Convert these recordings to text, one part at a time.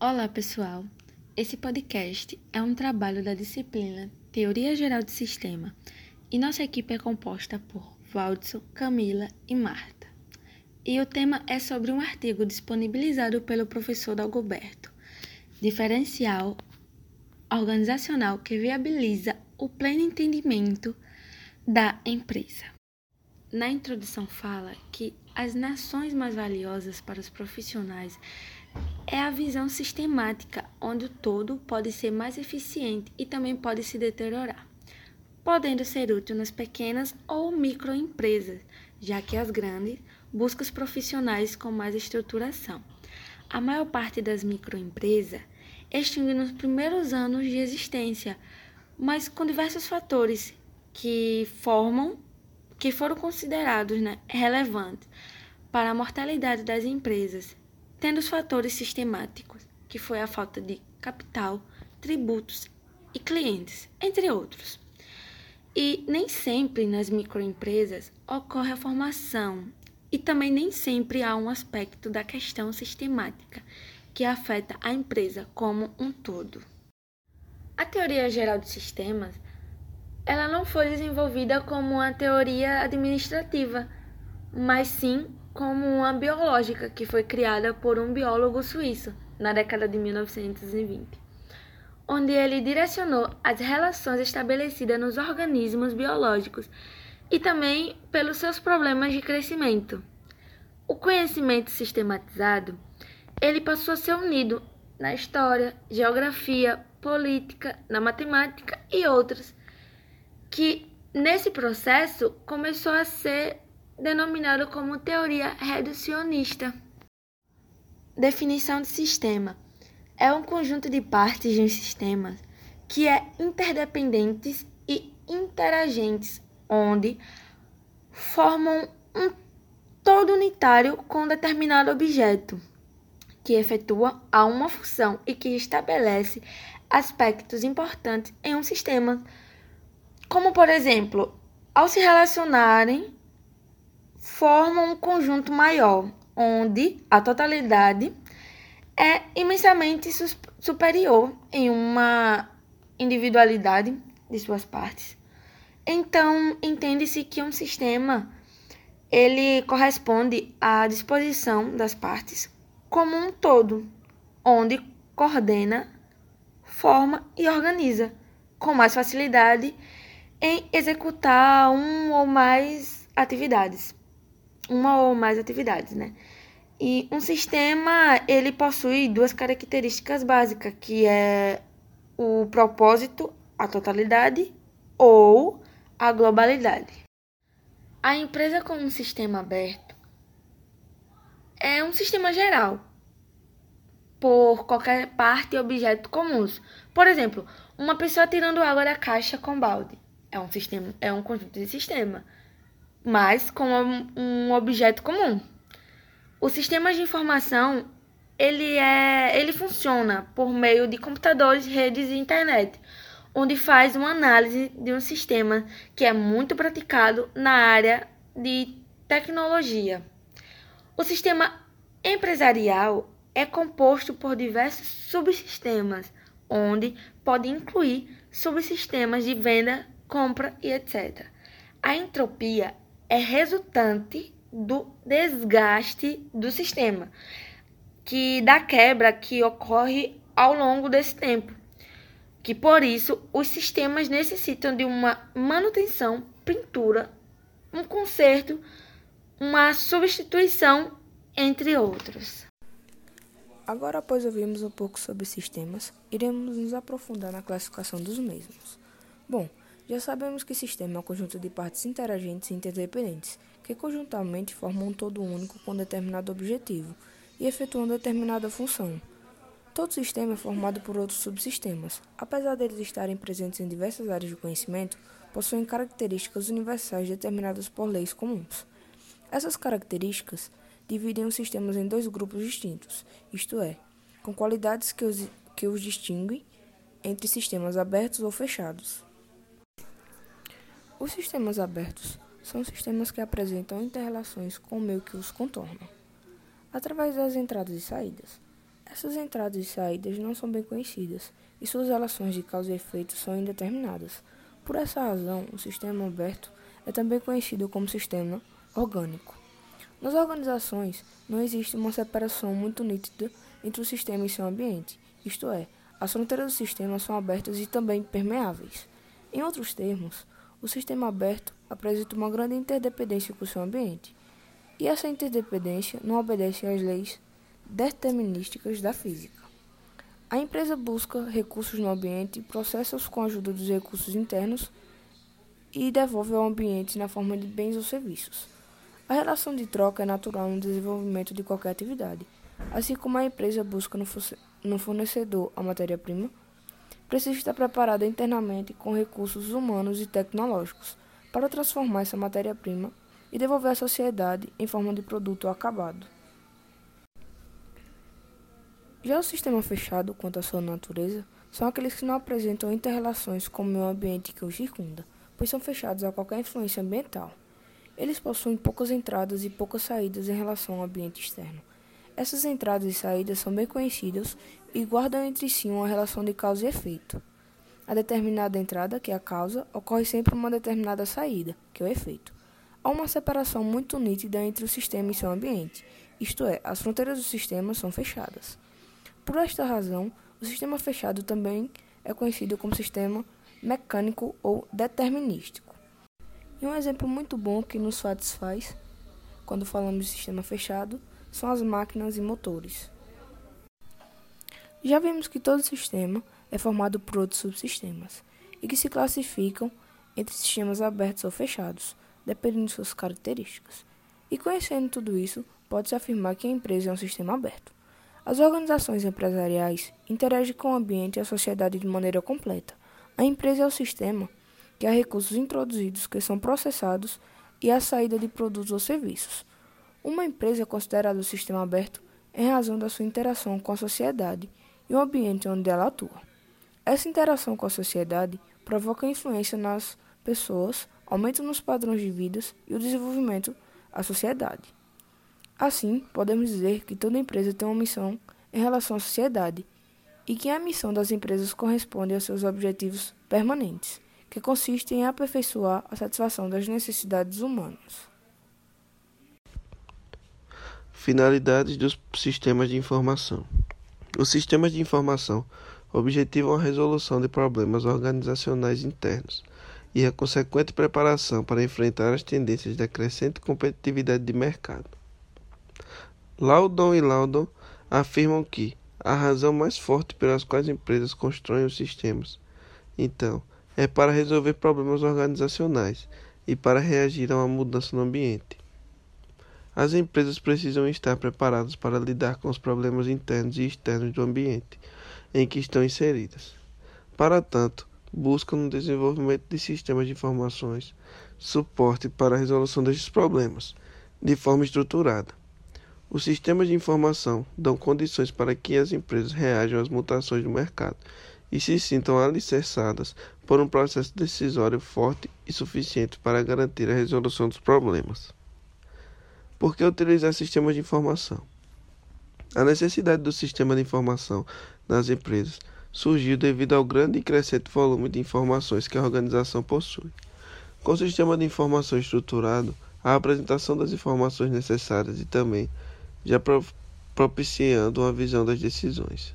Olá, pessoal. Esse podcast é um trabalho da disciplina Teoria Geral de Sistema e nossa equipe é composta por Valdson, Camila e Marta. E o tema é sobre um artigo disponibilizado pelo professor Dalgoberto, diferencial organizacional que viabiliza o pleno entendimento da empresa. Na introdução fala que as nações mais valiosas para os profissionais é a visão sistemática, onde o todo pode ser mais eficiente e também pode se deteriorar, podendo ser útil nas pequenas ou microempresas, já que as grandes buscam os profissionais com mais estruturação. A maior parte das microempresas extingue nos primeiros anos de existência, mas com diversos fatores que formam, que foram considerados né, relevantes para a mortalidade das empresas, tendo os fatores sistemáticos, que foi a falta de capital, tributos e clientes, entre outros. E nem sempre nas microempresas ocorre a formação e também nem sempre há um aspecto da questão sistemática que afeta a empresa como um todo. A teoria geral de sistemas, ela não foi desenvolvida como uma teoria administrativa, mas sim como uma biológica que foi criada por um biólogo suíço na década de 1920, onde ele direcionou as relações estabelecidas nos organismos biológicos e também pelos seus problemas de crescimento. O conhecimento sistematizado, ele passou a ser unido na história, geografia, política, na matemática e outras, que nesse processo começou a ser denominado como teoria reducionista. Definição de sistema: é um conjunto de partes de um sistema que é interdependentes e interagentes, onde formam um todo unitário com determinado objeto, que efetua a uma função e que estabelece aspectos importantes em um sistema, como por exemplo, ao se relacionarem formam um conjunto maior, onde a totalidade é imensamente superior em uma individualidade de suas partes. Então, entende-se que um sistema ele corresponde à disposição das partes como um todo, onde coordena, forma e organiza com mais facilidade em executar um ou mais atividades uma ou mais atividades, né? E um sistema, ele possui duas características básicas, que é o propósito, a totalidade ou a globalidade. A empresa com um sistema aberto é um sistema geral por qualquer parte e objeto comuns. Por exemplo, uma pessoa tirando água da caixa com balde é um sistema, é um conjunto de sistema mas com um objeto comum. O sistema de informação ele é, ele funciona por meio de computadores, redes e internet, onde faz uma análise de um sistema que é muito praticado na área de tecnologia. O sistema empresarial é composto por diversos subsistemas, onde pode incluir subsistemas de venda, compra e etc. A entropia é resultante do desgaste do sistema, que da quebra que ocorre ao longo desse tempo. Que por isso os sistemas necessitam de uma manutenção, pintura, um conserto, uma substituição, entre outros. Agora, após ouvirmos um pouco sobre sistemas, iremos nos aprofundar na classificação dos mesmos. Bom, já sabemos que sistema é um conjunto de partes interagentes e interdependentes, que conjuntamente formam um todo único com determinado objetivo e efetuam determinada função. Todo sistema é formado por outros subsistemas. Apesar deles estarem presentes em diversas áreas de conhecimento, possuem características universais determinadas por leis comuns. Essas características dividem os sistemas em dois grupos distintos, isto é, com qualidades que os, que os distinguem entre sistemas abertos ou fechados. Os sistemas abertos são sistemas que apresentam interrelações com o meio que os contorna, através das entradas e saídas. Essas entradas e saídas não são bem conhecidas e suas relações de causa e efeito são indeterminadas. Por essa razão, o sistema aberto é também conhecido como sistema orgânico. Nas organizações, não existe uma separação muito nítida entre o sistema e seu ambiente, isto é, as fronteiras do sistema são abertas e também permeáveis. Em outros termos, o sistema aberto apresenta uma grande interdependência com o seu ambiente, e essa interdependência não obedece às leis determinísticas da física. A empresa busca recursos no ambiente, processa-os com a ajuda dos recursos internos e devolve ao ambiente na forma de bens ou serviços. A relação de troca é natural no desenvolvimento de qualquer atividade, assim como a empresa busca no fornecedor a matéria-prima, precisa estar preparada internamente com recursos humanos e tecnológicos para transformar essa matéria-prima e devolver à sociedade em forma de produto acabado. Já o sistema fechado, quanto à sua natureza, são aqueles que não apresentam interrelações com o meio ambiente que os circunda, pois são fechados a qualquer influência ambiental. Eles possuem poucas entradas e poucas saídas em relação ao ambiente externo. Essas entradas e saídas são bem conhecidas e guardam entre si uma relação de causa e efeito. A determinada entrada, que é a causa, ocorre sempre uma determinada saída, que é o efeito. Há uma separação muito nítida entre o sistema e seu ambiente, isto é, as fronteiras do sistema são fechadas. Por esta razão, o sistema fechado também é conhecido como sistema mecânico ou determinístico. E um exemplo muito bom que nos satisfaz quando falamos de sistema fechado são as máquinas e motores. Já vimos que todo sistema é formado por outros subsistemas e que se classificam entre sistemas abertos ou fechados, dependendo de suas características. E conhecendo tudo isso, pode-se afirmar que a empresa é um sistema aberto. As organizações empresariais interagem com o ambiente e a sociedade de maneira completa. A empresa é o sistema que há recursos introduzidos que são processados e a saída de produtos ou serviços. Uma empresa é considerada um sistema aberto em razão da sua interação com a sociedade e o ambiente onde ela atua. Essa interação com a sociedade provoca influência nas pessoas, aumento nos padrões de vida e o desenvolvimento da sociedade. Assim, podemos dizer que toda empresa tem uma missão em relação à sociedade e que a missão das empresas corresponde aos seus objetivos permanentes, que consistem em aperfeiçoar a satisfação das necessidades humanas. Finalidades dos sistemas de informação: Os sistemas de informação objetivam a resolução de problemas organizacionais internos e a consequente preparação para enfrentar as tendências da crescente competitividade de mercado. Laudon e Laudon afirmam que a razão mais forte pelas quais empresas constroem os sistemas, então, é para resolver problemas organizacionais e para reagir a uma mudança no ambiente. As empresas precisam estar preparadas para lidar com os problemas internos e externos do ambiente em que estão inseridas. Para tanto, buscam no desenvolvimento de sistemas de informações suporte para a resolução destes problemas, de forma estruturada. Os sistemas de informação dão condições para que as empresas reajam às mutações do mercado e se sintam alicerçadas por um processo decisório forte e suficiente para garantir a resolução dos problemas. Por que utilizar sistemas de informação? A necessidade do sistema de informação nas empresas surgiu devido ao grande e crescente volume de informações que a organização possui. Com o sistema de informação estruturado, a apresentação das informações necessárias e também já propiciando uma visão das decisões.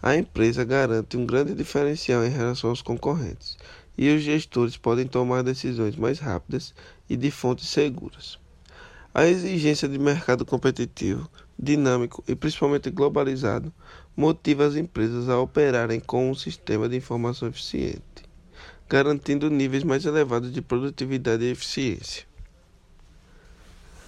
A empresa garante um grande diferencial em relação aos concorrentes, e os gestores podem tomar decisões mais rápidas e de fontes seguras. A exigência de mercado competitivo, dinâmico e principalmente globalizado motiva as empresas a operarem com um sistema de informação eficiente, garantindo níveis mais elevados de produtividade e eficiência.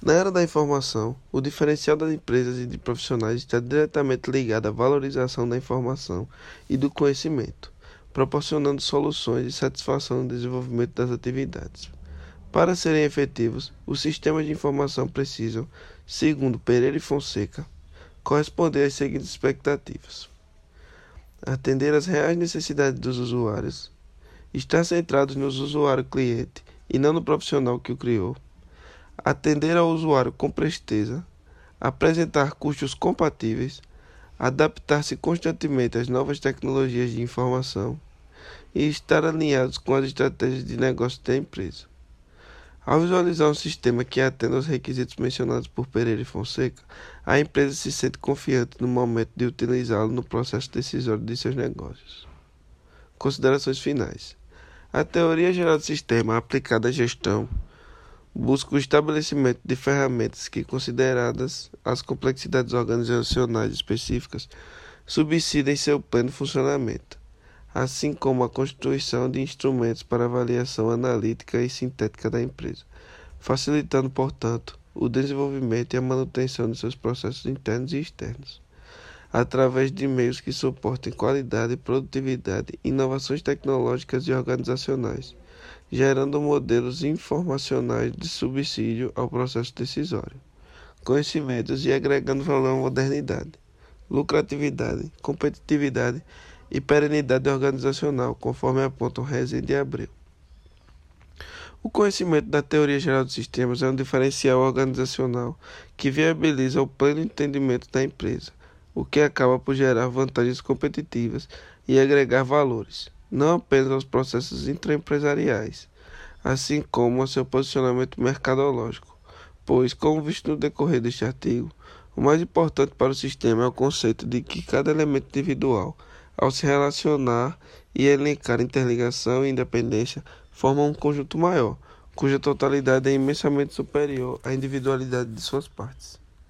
Na era da informação, o diferencial das empresas e de profissionais está diretamente ligado à valorização da informação e do conhecimento, proporcionando soluções de satisfação no desenvolvimento das atividades. Para serem efetivos, os sistemas de informação precisam, segundo Pereira e Fonseca, corresponder às seguintes expectativas: atender às reais necessidades dos usuários, estar centrados no usuário cliente e não no profissional que o criou, atender ao usuário com presteza, apresentar custos compatíveis, adaptar-se constantemente às novas tecnologias de informação e estar alinhados com as estratégias de negócio da empresa. Ao visualizar um sistema que atenda aos requisitos mencionados por Pereira e Fonseca, a empresa se sente confiante no momento de utilizá-lo no processo decisório de seus negócios. Considerações finais. A teoria geral do sistema aplicada à gestão busca o estabelecimento de ferramentas que, consideradas as complexidades organizacionais específicas, subsidem seu pleno funcionamento assim como a constituição de instrumentos para avaliação analítica e sintética da empresa, facilitando, portanto, o desenvolvimento e a manutenção de seus processos internos e externos, através de meios que suportem qualidade, produtividade, inovações tecnológicas e organizacionais, gerando modelos informacionais de subsídio ao processo decisório, conhecimentos e agregando valor à modernidade, lucratividade, competitividade e perenidade organizacional, conforme apontam Rezende e Abreu. O conhecimento da teoria geral dos sistemas é um diferencial organizacional que viabiliza o pleno entendimento da empresa, o que acaba por gerar vantagens competitivas e agregar valores, não apenas aos processos intraempresariais, assim como ao seu posicionamento mercadológico, pois, como visto no decorrer deste artigo, o mais importante para o sistema é o conceito de que cada elemento individual ao se relacionar e elencar interligação e independência, formam um conjunto maior, cuja totalidade é imensamente superior à individualidade de suas partes.